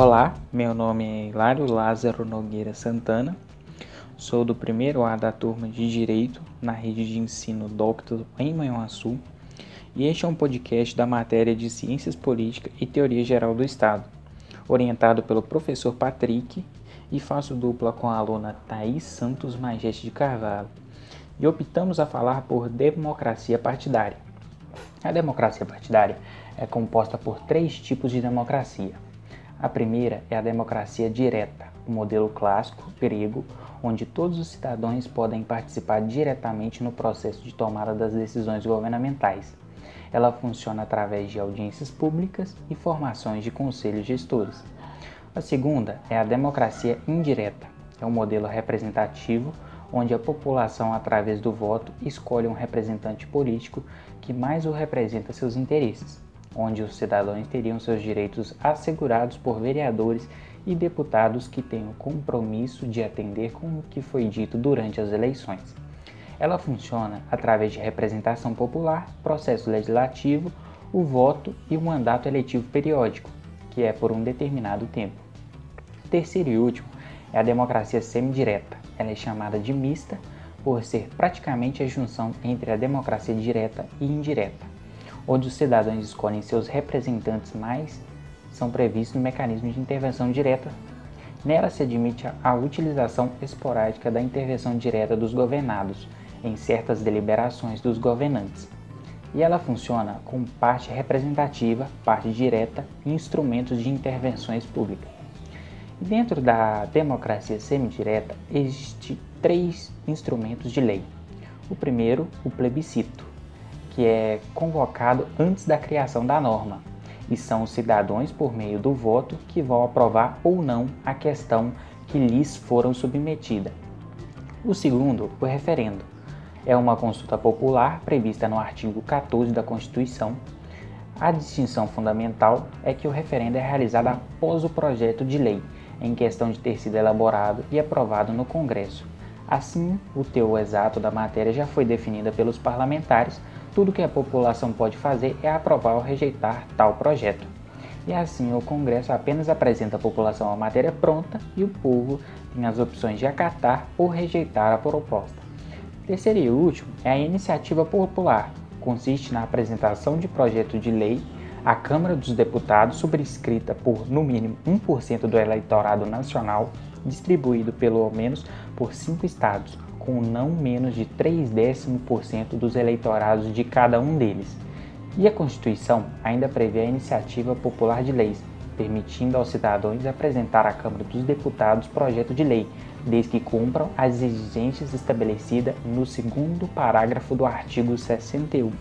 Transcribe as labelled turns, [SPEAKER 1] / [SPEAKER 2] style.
[SPEAKER 1] Olá, meu nome é Hilário Lázaro Nogueira Santana, sou do primeiro A da turma de Direito na rede de ensino Doctor em Manhuaçu. E este é um podcast da matéria de Ciências Políticas e Teoria Geral do Estado, orientado pelo professor Patrick e faço dupla com a aluna Thaís Santos Majeste de Carvalho. E optamos a falar por democracia partidária. A democracia partidária é composta por três tipos de democracia a primeira é a democracia direta, o modelo clássico grego, onde todos os cidadãos podem participar diretamente no processo de tomada das decisões governamentais. Ela funciona através de audiências públicas e formações de conselhos gestores. A segunda é a democracia indireta, é um modelo representativo onde a população, através do voto, escolhe um representante político que mais o representa seus interesses onde os cidadãos teriam seus direitos assegurados por vereadores e deputados que têm o compromisso de atender com o que foi dito durante as eleições. Ela funciona através de representação popular, processo legislativo, o voto e o mandato eletivo periódico, que é por um determinado tempo. Terceiro e último é a democracia semidireta. Ela é chamada de mista por ser praticamente a junção entre a democracia direta e indireta onde os cidadãos escolhem seus representantes mais são previstos mecanismos de intervenção direta. Nela se admite a utilização esporádica da intervenção direta dos governados em certas deliberações dos governantes. E ela funciona com parte representativa, parte direta e instrumentos de intervenções públicas. Dentro da democracia semidireta existem três instrumentos de lei. O primeiro, o plebiscito que é convocado antes da criação da norma, e são os cidadãos, por meio do voto, que vão aprovar ou não a questão que lhes foram submetida. O segundo, o referendo, é uma consulta popular prevista no artigo 14 da Constituição. A distinção fundamental é que o referendo é realizado após o projeto de lei, em questão de ter sido elaborado e aprovado no Congresso. Assim, o teor exato da matéria já foi definida pelos parlamentares tudo que a população pode fazer é aprovar ou rejeitar tal projeto. E assim, o Congresso apenas apresenta à população a matéria pronta e o povo tem as opções de acatar ou rejeitar a proposta. Terceiro e último é a iniciativa popular. Consiste na apresentação de projeto de lei à Câmara dos Deputados, subscrita por no mínimo 1% do eleitorado nacional, distribuído pelo menos por cinco estados, com não menos de 3 décimos por cento dos eleitorados de cada um deles. E a Constituição ainda prevê a iniciativa popular de leis, permitindo aos cidadãos apresentar à Câmara dos Deputados projeto de lei, desde que cumpram as exigências estabelecidas no segundo parágrafo do artigo 61.